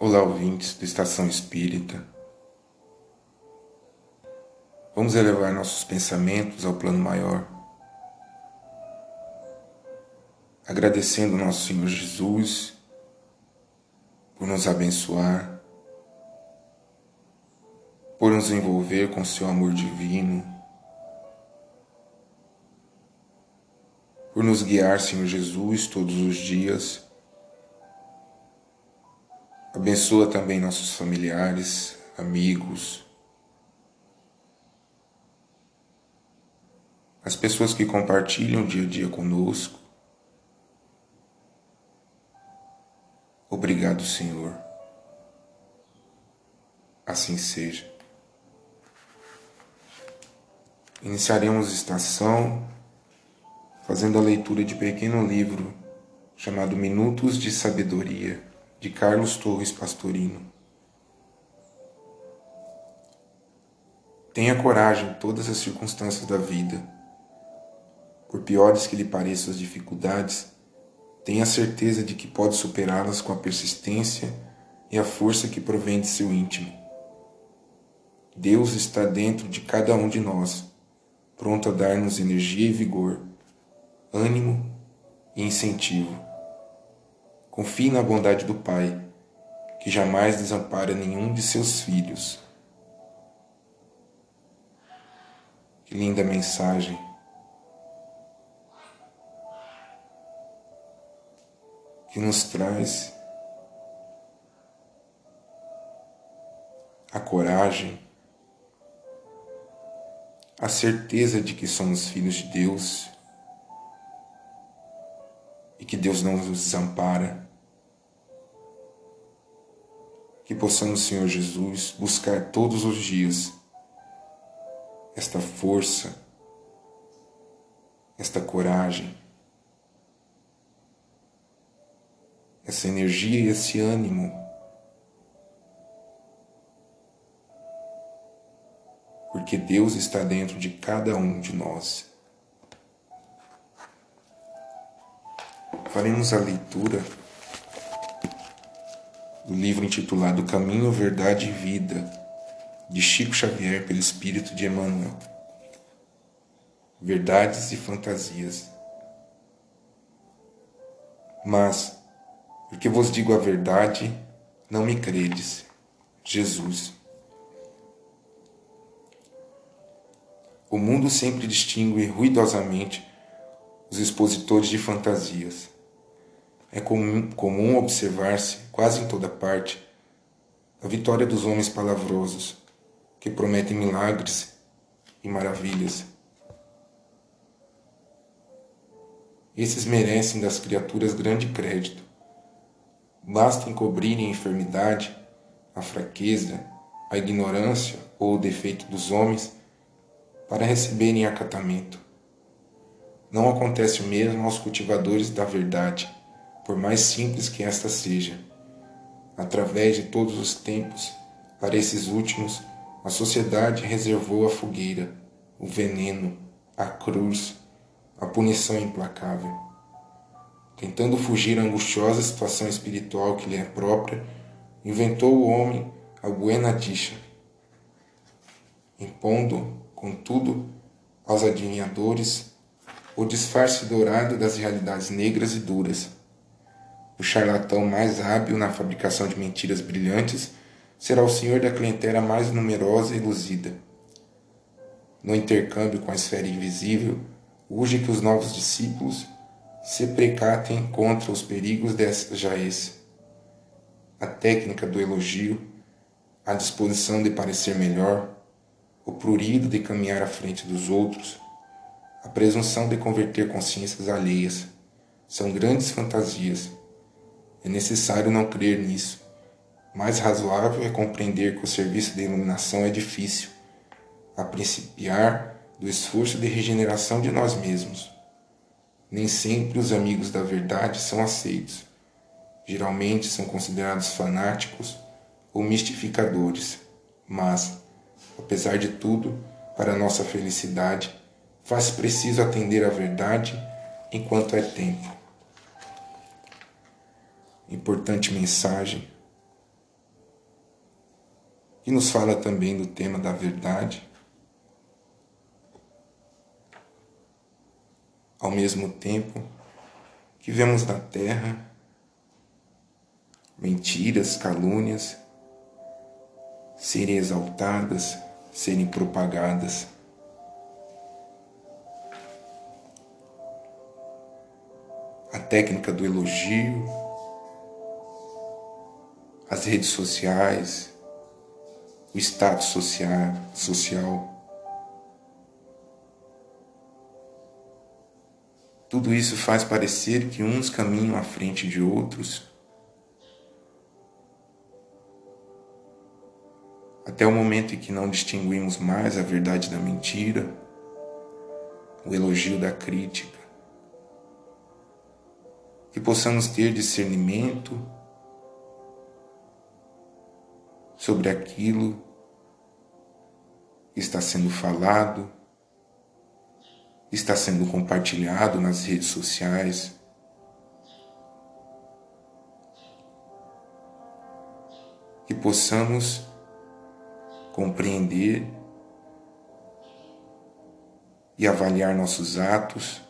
Olá, ouvintes do Estação Espírita. Vamos elevar nossos pensamentos ao plano maior, agradecendo ao nosso Senhor Jesus por nos abençoar, por nos envolver com seu amor divino, por nos guiar, Senhor Jesus, todos os dias Abençoa também nossos familiares, amigos, as pessoas que compartilham dia a dia conosco. Obrigado, Senhor. Assim seja. Iniciaremos estação fazendo a leitura de pequeno livro chamado Minutos de Sabedoria de Carlos Torres Pastorino. Tenha coragem em todas as circunstâncias da vida. Por piores que lhe pareçam as dificuldades, tenha certeza de que pode superá-las com a persistência e a força que provém de seu íntimo. Deus está dentro de cada um de nós, pronto a dar-nos energia e vigor, ânimo e incentivo Confie na bondade do Pai, que jamais desampara nenhum de seus filhos. Que linda mensagem. Que nos traz a coragem, a certeza de que somos filhos de Deus e que Deus não nos desampara que possamos, Senhor Jesus, buscar todos os dias esta força, esta coragem, essa energia e esse ânimo. Porque Deus está dentro de cada um de nós. Faremos a leitura do livro intitulado Caminho, Verdade e Vida, de Chico Xavier pelo Espírito de Emmanuel. Verdades e fantasias. Mas, porque vos digo a verdade, não me credes. Jesus. O mundo sempre distingue ruidosamente os expositores de fantasias é comum, comum observar-se, quase em toda parte, a vitória dos homens palavrosos, que prometem milagres e maravilhas. Esses merecem das criaturas grande crédito. Basta encobrirem a enfermidade, a fraqueza, a ignorância ou o defeito dos homens para receberem acatamento. Não acontece o mesmo aos cultivadores da verdade por mais simples que esta seja. Através de todos os tempos, para esses últimos, a sociedade reservou a fogueira, o veneno, a cruz, a punição implacável. Tentando fugir à angustiosa situação espiritual que lhe é própria, inventou o homem a buena dicha, impondo, contudo, aos adivinhadores o disfarce dourado das realidades negras e duras o charlatão mais hábil na fabricação de mentiras brilhantes será o senhor da clientela mais numerosa e luzida. No intercâmbio com a esfera invisível, urge que os novos discípulos se precatem contra os perigos dessa jaez. A técnica do elogio, a disposição de parecer melhor, o prurido de caminhar à frente dos outros, a presunção de converter consciências alheias, são grandes fantasias é necessário não crer nisso. Mais razoável é compreender que o serviço de iluminação é difícil, a principiar do esforço de regeneração de nós mesmos. Nem sempre os amigos da verdade são aceitos. Geralmente são considerados fanáticos ou mistificadores, mas, apesar de tudo, para nossa felicidade, faz preciso atender à verdade enquanto é tempo importante mensagem que nos fala também do tema da verdade. Ao mesmo tempo que vemos na terra mentiras, calúnias serem exaltadas, serem propagadas. A técnica do elogio, as redes sociais, o status social, social. Tudo isso faz parecer que uns caminham à frente de outros, até o momento em que não distinguimos mais a verdade da mentira, o elogio da crítica, que possamos ter discernimento sobre aquilo que está sendo falado, está sendo compartilhado nas redes sociais. Que possamos compreender e avaliar nossos atos,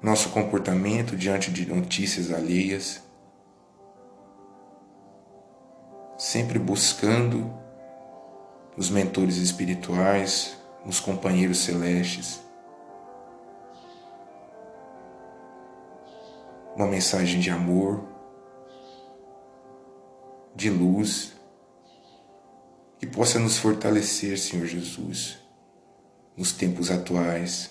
nosso comportamento diante de notícias alheias sempre buscando nos mentores espirituais, nos companheiros celestes, uma mensagem de amor, de luz, que possa nos fortalecer, Senhor Jesus, nos tempos atuais.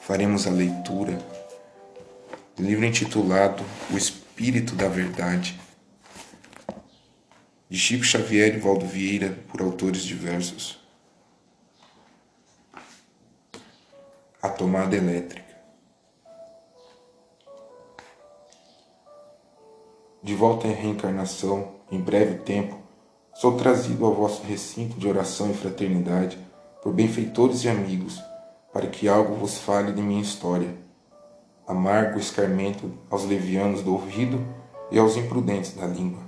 Faremos a leitura livro intitulado O Espírito da Verdade, de Chico Xavier e Valdo Vieira, por autores diversos. A tomada elétrica. De volta à reencarnação, em breve tempo, sou trazido ao vosso recinto de oração e fraternidade por benfeitores e amigos, para que algo vos fale de minha história amargo escarmento aos levianos do ouvido e aos imprudentes da língua.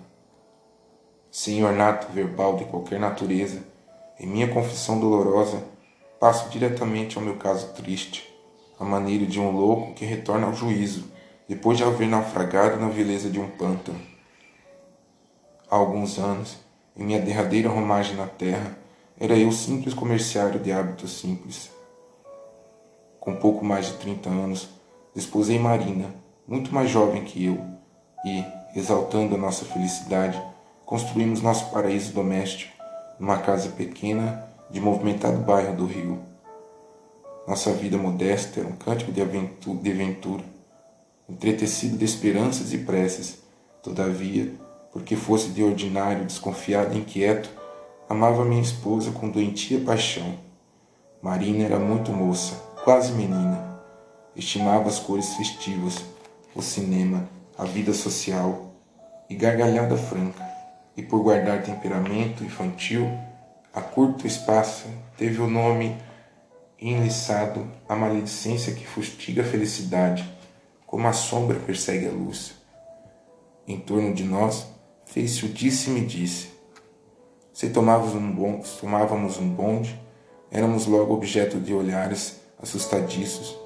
Sem ornato verbal de qualquer natureza, em minha confissão dolorosa, passo diretamente ao meu caso triste, a maneira de um louco que retorna ao juízo, depois de haver naufragado na vileza de um pântano. Há alguns anos, em minha derradeira romagem na terra, era eu simples comerciário de hábitos simples. Com pouco mais de trinta anos, Desposei Marina, muito mais jovem que eu, e, exaltando a nossa felicidade, construímos nosso paraíso doméstico numa casa pequena de movimentado bairro do Rio. Nossa vida modesta era um cântico de aventura, de aventura entretecido de esperanças e preces. Todavia, porque fosse de ordinário desconfiado e inquieto, amava minha esposa com doentia paixão. Marina era muito moça, quase menina estimava as cores festivas, o cinema, a vida social e gargalhada franca, e por guardar temperamento infantil, a curto espaço teve o nome enliçado a maledicência que fustiga a felicidade, como a sombra persegue a luz. Em torno de nós fez-se o disse-me disse. Se tomávamos um, bonde, tomávamos um bonde, éramos logo objeto de olhares assustadiços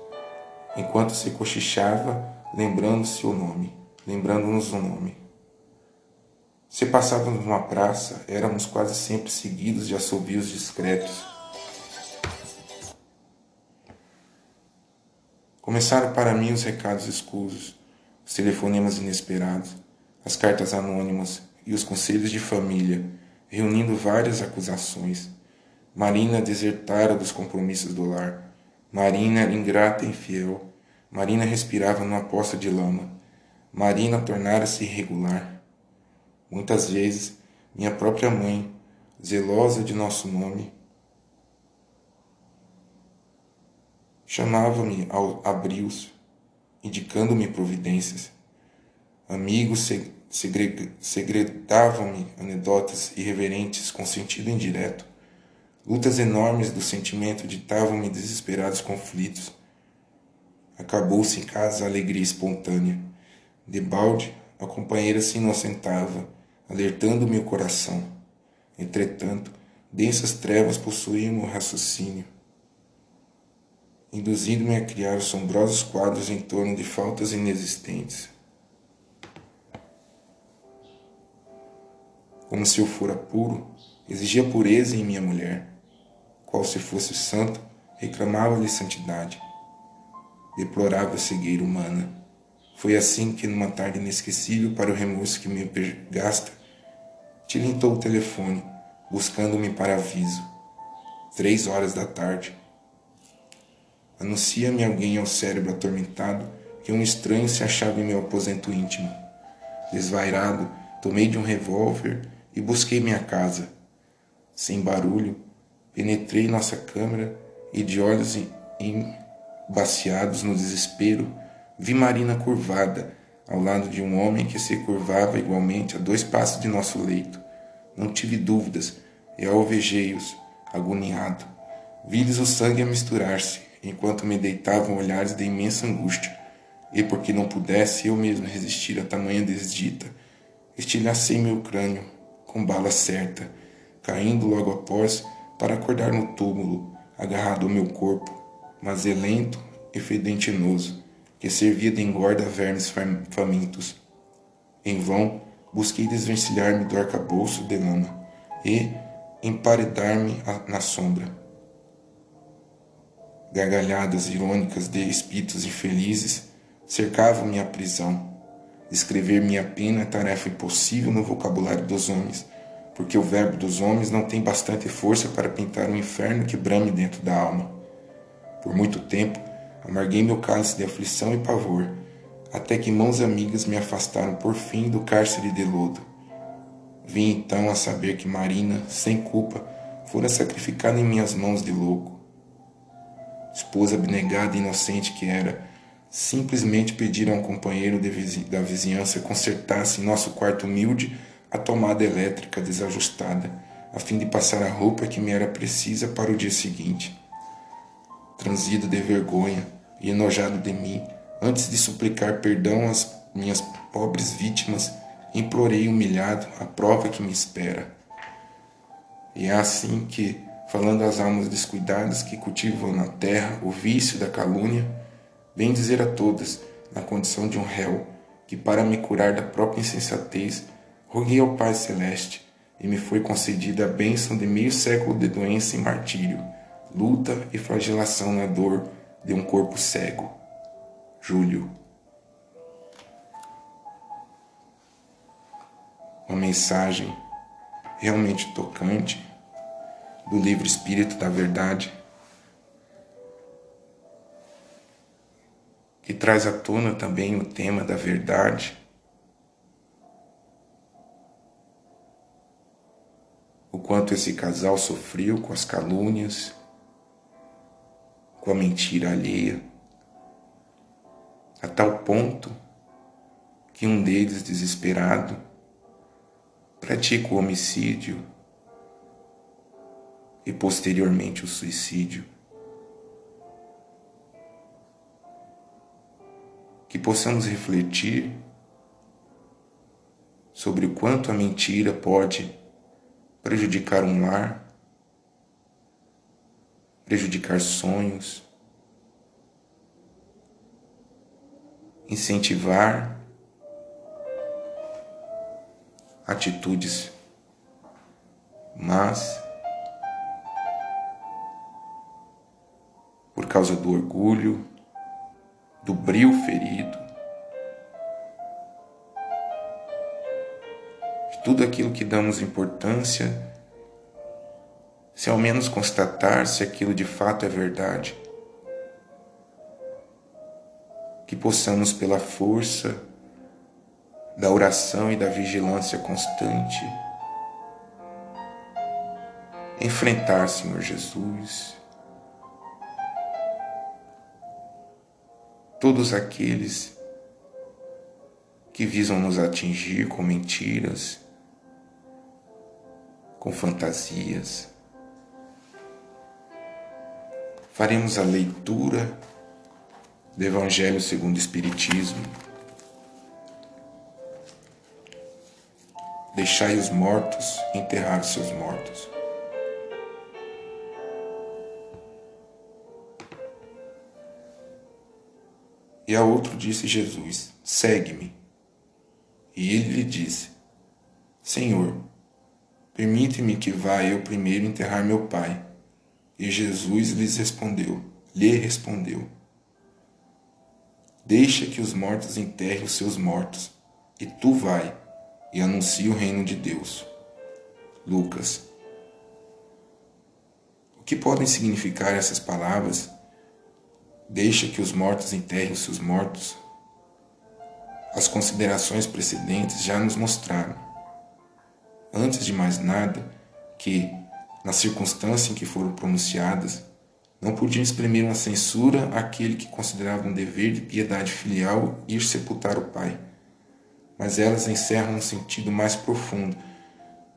enquanto se cochichava, lembrando-se o nome, lembrando-nos o nome. Se passávamos numa praça, éramos quase sempre seguidos de assobios discretos. Começaram para mim os recados escusos, os telefonemas inesperados, as cartas anônimas e os conselhos de família, reunindo várias acusações. Marina desertara dos compromissos do lar. Marina ingrata e infiel. Marina respirava numa poça de lama. Marina tornara-se irregular. Muitas vezes, minha própria mãe, zelosa de nosso nome, chamava-me ao abrios, indicando-me providências. Amigos segredavam-me anedotas irreverentes com sentido indireto. Lutas enormes do sentimento ditavam-me desesperados conflitos. Acabou-se em casa a alegria espontânea. Debalde, a companheira se inocentava, alertando meu coração. Entretanto, densas trevas possuíam meu raciocínio, induzindo-me a criar assombrosos quadros em torno de faltas inexistentes. Como se eu fora puro, exigia pureza em minha mulher. Qual se fosse santo, reclamava-lhe santidade. Deplorava a cegueira humana. Foi assim que, numa tarde inesquecível para o remorso que me pergasta, tilintou o telefone, buscando-me para aviso. Três horas da tarde. Anuncia-me alguém ao cérebro atormentado que um estranho se achava em meu aposento íntimo. Desvairado, tomei de um revólver e busquei minha casa. Sem barulho, penetrei nossa câmara e, de olhos embaciados no desespero, vi Marina curvada ao lado de um homem que se curvava igualmente a dois passos de nosso leito. Não tive dúvidas e alvejei-os, agoniado. Vi-lhes o sangue a misturar-se, enquanto me deitavam olhares de imensa angústia, e porque não pudesse eu mesmo resistir a tamanha desdita, estilhacei meu crânio com bala certa, caindo logo após para acordar no túmulo, agarrado ao meu corpo, mas elento e fedentinoso, que servia de engorda a vermes famintos. Em vão, busquei desvencilhar-me do arcabouço de lama e emparedar-me na sombra. Gargalhadas irônicas de espíritos infelizes cercavam minha prisão. Escrever minha pena é tarefa impossível no vocabulário dos homens, porque o verbo dos homens não tem bastante força para pintar um inferno que brame dentro da alma. Por muito tempo, amarguei meu cálice de aflição e pavor, até que mãos amigas me afastaram por fim do cárcere de lodo. Vim então a saber que Marina, sem culpa, fora sacrificada em minhas mãos de louco. Esposa abnegada e inocente que era, simplesmente pediram a um companheiro da vizinhança consertasse em nosso quarto humilde a tomada elétrica desajustada, a fim de passar a roupa que me era precisa para o dia seguinte. Transido de vergonha e enojado de mim, antes de suplicar perdão às minhas pobres vítimas, implorei humilhado a prova que me espera. E é assim que, falando às almas descuidadas que cultivam na terra o vício da calúnia, vem dizer a todas, na condição de um réu, que para me curar da própria insensatez, roguei ao Pai Celeste e me foi concedida a bênção de meio século de doença e martírio, luta e flagelação na dor de um corpo cego. Júlio. Uma mensagem realmente tocante do livro Espírito da Verdade, que traz à tona também o tema da verdade o quanto esse casal sofreu com as calúnias, com a mentira alheia, a tal ponto que um deles, desesperado, pratica o homicídio e posteriormente o suicídio. Que possamos refletir sobre o quanto a mentira pode prejudicar um lar, prejudicar sonhos, incentivar atitudes mas por causa do orgulho, do brio ferido, tudo aquilo que damos importância, se ao menos constatar se aquilo de fato é verdade. Que possamos, pela força da oração e da vigilância constante, enfrentar, Senhor Jesus, todos aqueles que visam nos atingir com mentiras, com fantasias. Faremos a leitura do Evangelho segundo o Espiritismo Deixai os mortos enterrar os seus mortos. E a outro disse Jesus: Segue-me. E ele lhe disse: Senhor, permite-me que vá eu primeiro enterrar meu pai. E Jesus lhes respondeu, lhe respondeu: Deixa que os mortos enterrem os seus mortos, e tu vai e anuncia o reino de Deus. Lucas. O que podem significar essas palavras? Deixa que os mortos enterrem os seus mortos. As considerações precedentes já nos mostraram, antes de mais nada, que, na circunstância em que foram pronunciadas, não podiam exprimir uma censura àquele que considerava um dever de piedade filial ir sepultar o pai mas elas encerram um sentido mais profundo,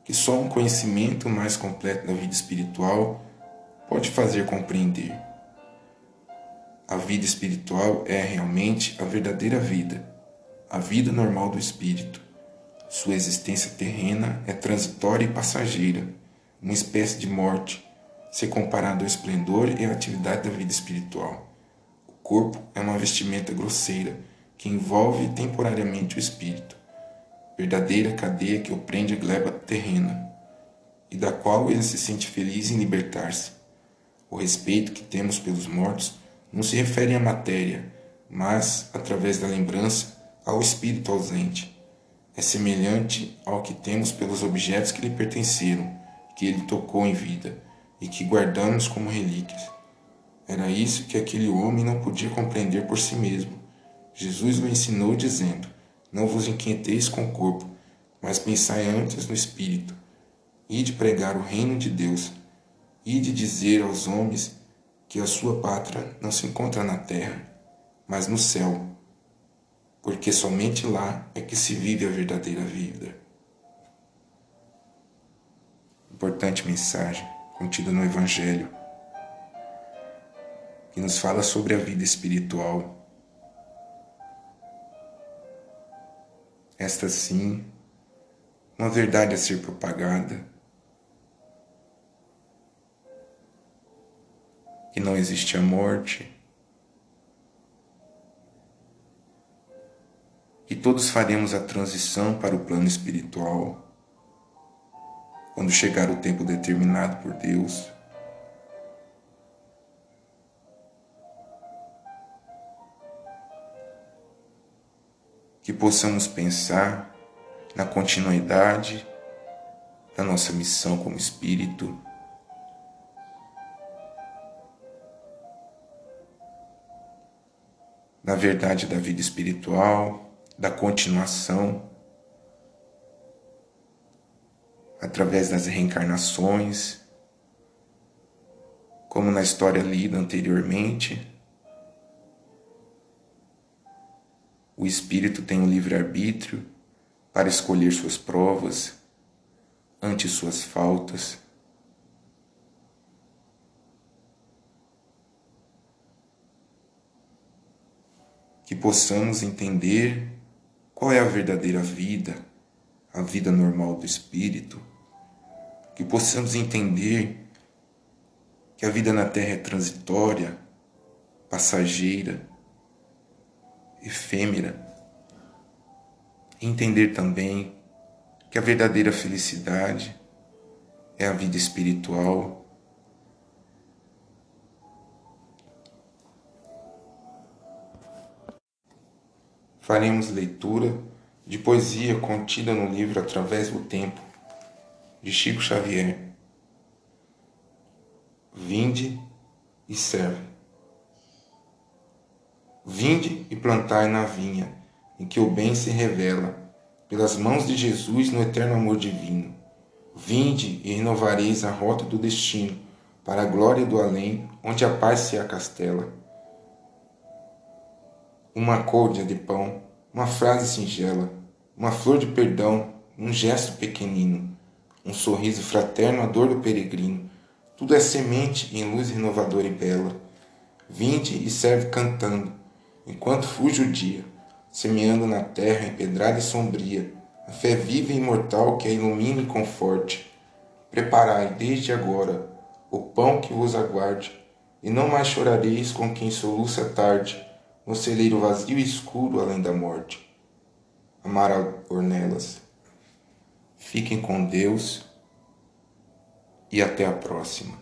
que só um conhecimento mais completo da vida espiritual pode fazer compreender. A vida espiritual é realmente a verdadeira vida, a vida normal do espírito. Sua existência terrena é transitória e passageira, uma espécie de morte, se comparado ao esplendor e à atividade da vida espiritual. O corpo é uma vestimenta grosseira que envolve temporariamente o espírito, verdadeira cadeia que o prende à gleba terrena, e da qual ele se sente feliz em libertar-se. O respeito que temos pelos mortos não se refere à matéria, mas, através da lembrança, ao espírito ausente. É semelhante ao que temos pelos objetos que lhe pertenceram, que ele tocou em vida e que guardamos como relíquias. Era isso que aquele homem não podia compreender por si mesmo Jesus o ensinou dizendo: Não vos inquieteis com o corpo, mas pensai antes no espírito. E de pregar o reino de Deus, e de dizer aos homens que a sua pátria não se encontra na terra, mas no céu, porque somente lá é que se vive a verdadeira vida. Importante mensagem contida no Evangelho, que nos fala sobre a vida espiritual esta sim, uma verdade a ser propagada, que não existe a morte, todos faremos a transição para o plano espiritual quando chegar o tempo determinado por Deus. que possamos pensar na continuidade da nossa missão como espírito. Na verdade da vida espiritual, da continuação, através das reencarnações, como na história lida anteriormente. O espírito tem o livre-arbítrio para escolher suas provas ante suas faltas. Que possamos entender qual é a verdadeira vida, a vida normal do espírito. Que possamos entender que a vida na terra é transitória, passageira efêmera. Entender também que a verdadeira felicidade é a vida espiritual. Faremos leitura de poesia contida no livro Através do Tempo, de Chico Xavier. Vinde e serve. Vinde e plantai na vinha, em que o bem se revela, pelas mãos de Jesus no eterno amor divino. Vinde e renovareis a rota do destino, para a glória do além, onde a paz se acastela. Uma côdea de pão, uma frase singela, uma flor de perdão, um gesto pequenino, um sorriso fraterno à dor do peregrino, tudo é semente em luz renovadora e bela. Vinde e serve cantando, enquanto fuge o dia, semeando na terra empedrada e sombria a fé viva e imortal que a ilumine e conforte. Preparai desde agora o pão que vos aguarde, e não mais chorareis com quem soluça tarde, no celeiro vazio e escuro além da morte. Amara Ornelas. Fiquem com Deus e até a próxima.